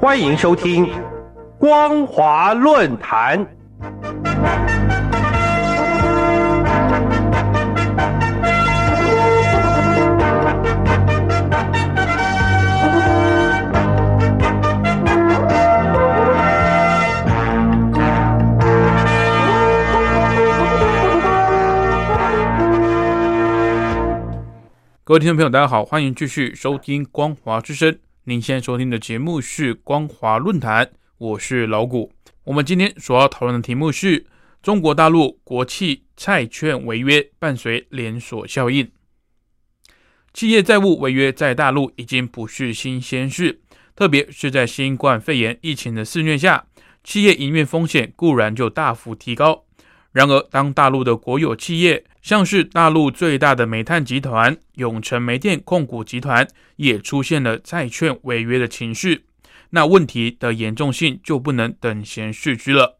欢迎收听《光华论坛》。各位听众朋友，大家好，欢迎继续收听光华之声。您现在收听的节目是光华论坛，我是老谷。我们今天所要讨论的题目是中国大陆国企债券违约伴随连锁效应。企业债务违约在大陆已经不是新鲜事，特别是在新冠肺炎疫情的肆虐下，企业营运风险固然就大幅提高。然而，当大陆的国有企业，像是大陆最大的煤炭集团永成煤电控股集团，也出现了债券违约的情绪，那问题的严重性就不能等闲视之了。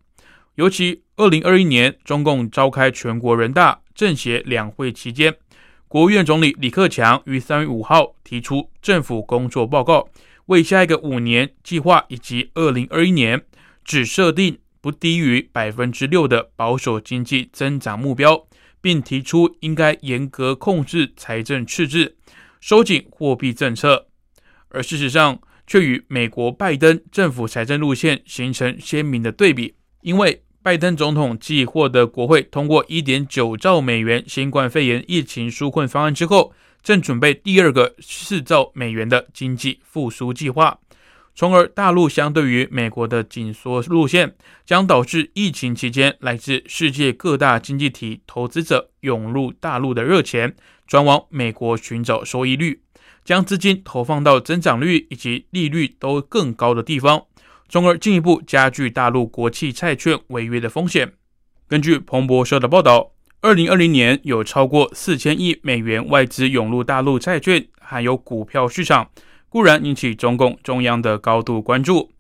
尤其二零二一年，中共召开全国人大政协两会期间，国务院总理李克强于三月五号提出政府工作报告，为下一个五年计划以及二零二一年只设定。不低于百分之六的保守经济增长目标，并提出应该严格控制财政赤字、收紧货币政策，而事实上却与美国拜登政府财政路线形成鲜明的对比。因为拜登总统继获得国会通过一点九兆美元新冠肺炎疫情纾困方案之后，正准备第二个四兆美元的经济复苏计划。从而，大陆相对于美国的紧缩路线，将导致疫情期间来自世界各大经济体投资者涌入大陆的热钱转往美国寻找收益率，将资金投放到增长率以及利率都更高的地方，从而进一步加剧大陆国企债券违约的风险。根据彭博社的报道，二零二零年有超过四千亿美元外资涌入大陆债券还有股票市场。固然引起中共中央的高度关注，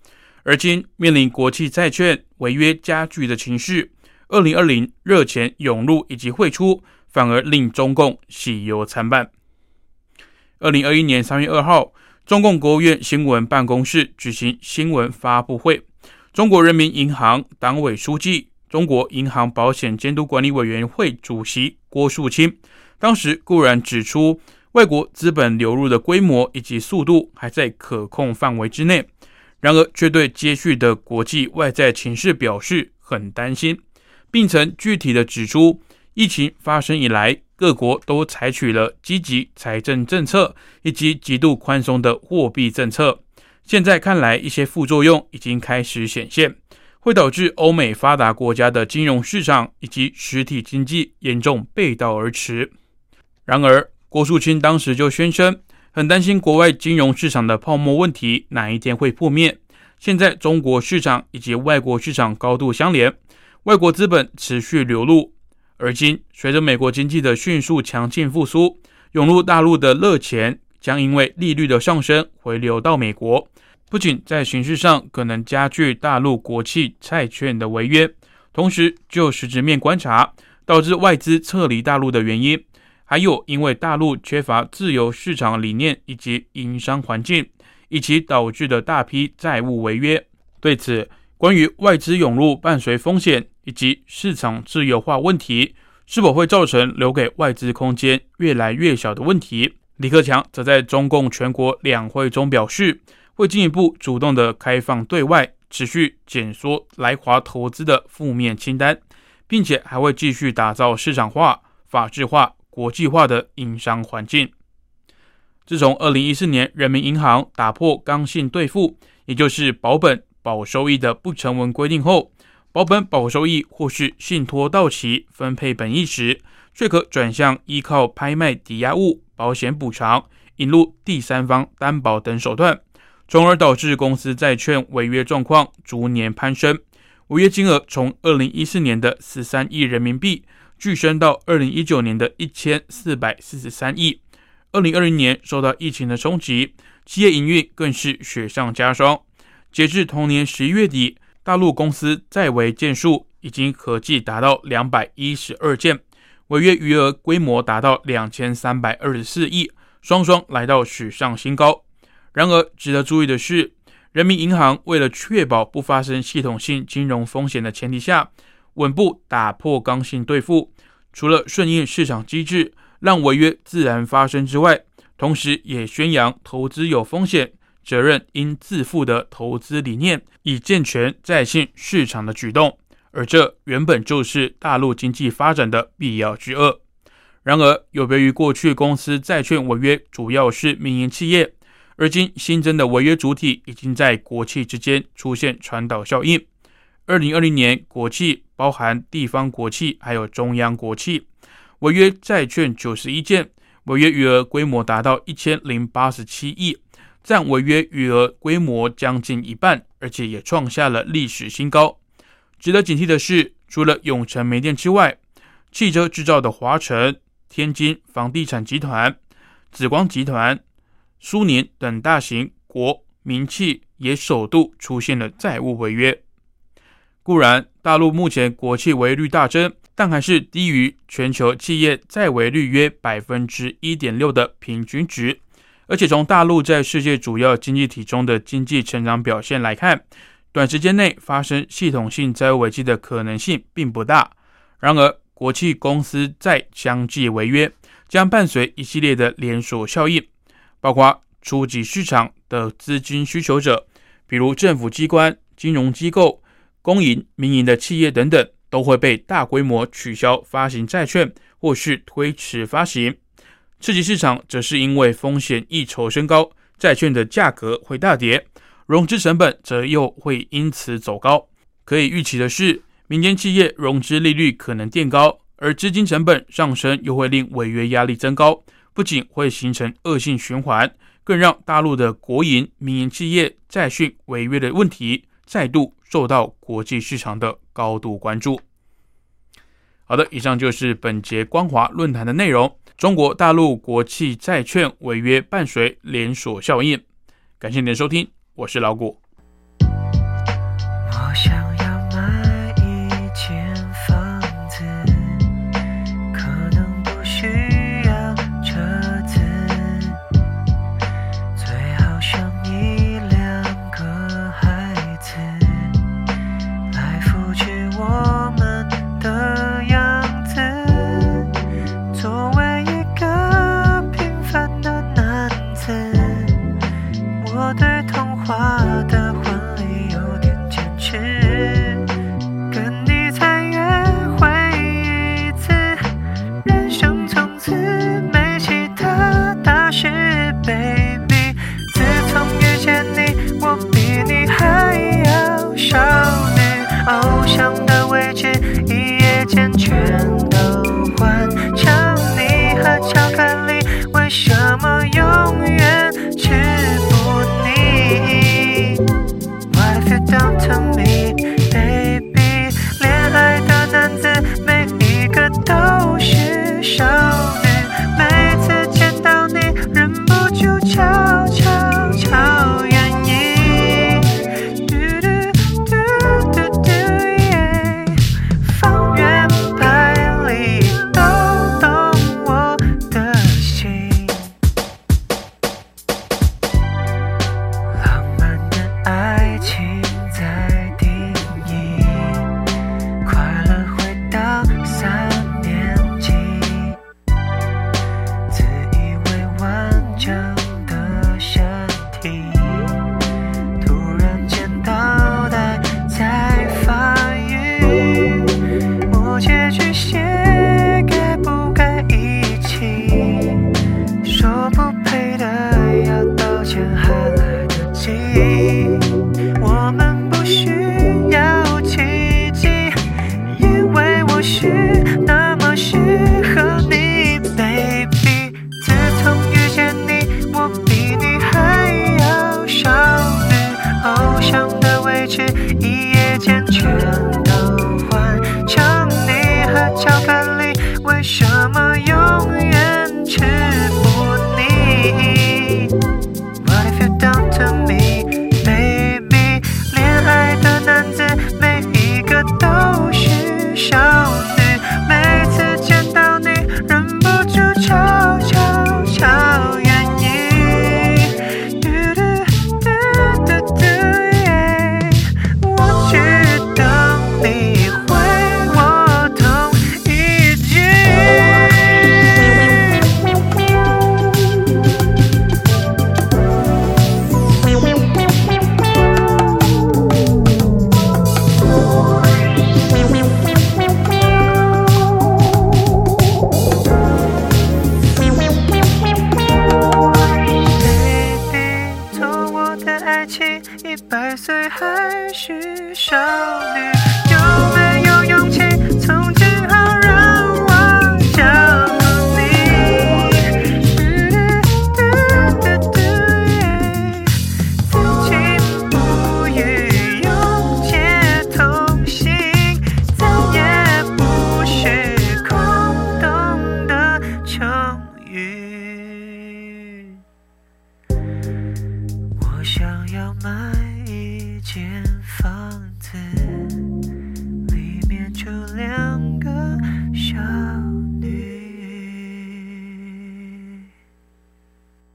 而今面临国际债券违约加剧的情绪，二零二零热钱涌入以及汇出，反而令中共喜忧参半。二零二一年三月二号，中共国务院新闻办公室举行新闻发布会，中国人民银行党委书记、中国银行保险监督管理委员会主席郭树清，当时固然指出。外国资本流入的规模以及速度还在可控范围之内，然而却对接续的国际外在情势表示很担心，并曾具体的指出，疫情发生以来，各国都采取了积极财政政策以及极度宽松的货币政策，现在看来，一些副作用已经开始显现，会导致欧美发达国家的金融市场以及实体经济严重背道而驰。然而，郭树清当时就宣称，很担心国外金融市场的泡沫问题哪一天会破灭。现在中国市场以及外国市场高度相连，外国资本持续流入，而今随着美国经济的迅速强劲复苏，涌入大陆的热钱将因为利率的上升回流到美国，不仅在形式上可能加剧大陆国企债券的违约，同时就实质面观察，导致外资撤离大陆的原因。还有，因为大陆缺乏自由市场理念以及营商环境，以及导致的大批债务违约。对此，关于外资涌入伴随风险以及市场自由化问题，是否会造成留给外资空间越来越小的问题？李克强则在中共全国两会中表示，会进一步主动的开放对外，持续减缩来华投资的负面清单，并且还会继续打造市场化、法治化。国际化的营商环境。自从二零一四年人民银行打破刚性兑付，也就是保本保收益的不成文规定后，保本保收益或是信托到期分配本益时，却可转向依靠拍卖抵押物、保险补偿、引入第三方担保等手段，从而导致公司债券违约状况逐年攀升，违约金额从二零一四年的十三亿人民币。巨升到二零一九年的一千四百四十三亿，二零二零年受到疫情的冲击，企业营运更是雪上加霜。截至同年十一月底，大陆公司债违件数已经合计达到两百一十二件，违约余额规模达到两千三百二十四亿，双双来到史上新高。然而，值得注意的是，人民银行为了确保不发生系统性金融风险的前提下，稳步打破刚性兑付，除了顺应市场机制，让违约自然发生之外，同时也宣扬投资有风险、责任应自负的投资理念，以健全在线市场的举动。而这原本就是大陆经济发展的必要之恶。然而，有别于过去公司债券违约主要是民营企业，而今新增的违约主体已经在国企之间出现传导效应。二零二零年，国企包含地方国企还有中央国企，违约债券九十一件，违约余额规模达到一千零八十七亿，占违约余额规模将近一半，而且也创下了历史新高。值得警惕的是，除了永城煤电之外，汽车制造的华晨。天津房地产集团、紫光集团、苏宁等大型国民企也首度出现了债务违约。固然，大陆目前国企违约率大增，但还是低于全球企业债违率约百分之一点六的平均值。而且，从大陆在世界主要经济体中的经济成长表现来看，短时间内发生系统性债务危机的可能性并不大。然而，国企公司债相继违约，将伴随一系列的连锁效应，包括初级市场的资金需求者，比如政府机关、金融机构、公营、民营的企业等等，都会被大规模取消发行债券，或是推迟发行。刺激市场则是因为风险溢酬升高，债券的价格会大跌，融资成本则又会因此走高。可以预期的是。民间企业融资利率可能垫高，而资金成本上升又会令违约压力增高，不仅会形成恶性循环，更让大陆的国营、民营企业债券违约的问题再度受到国际市场的高度关注。好的，以上就是本节光华论坛的内容。中国大陆国际债券违约伴随连锁效应，感谢您的收听，我是老谷。想情在定义，快乐回到三年级，自以为完整的身体，突然间脑袋在反应，我结局。一夜间全都换成你和巧克力为什么永远吃一百岁还是少女？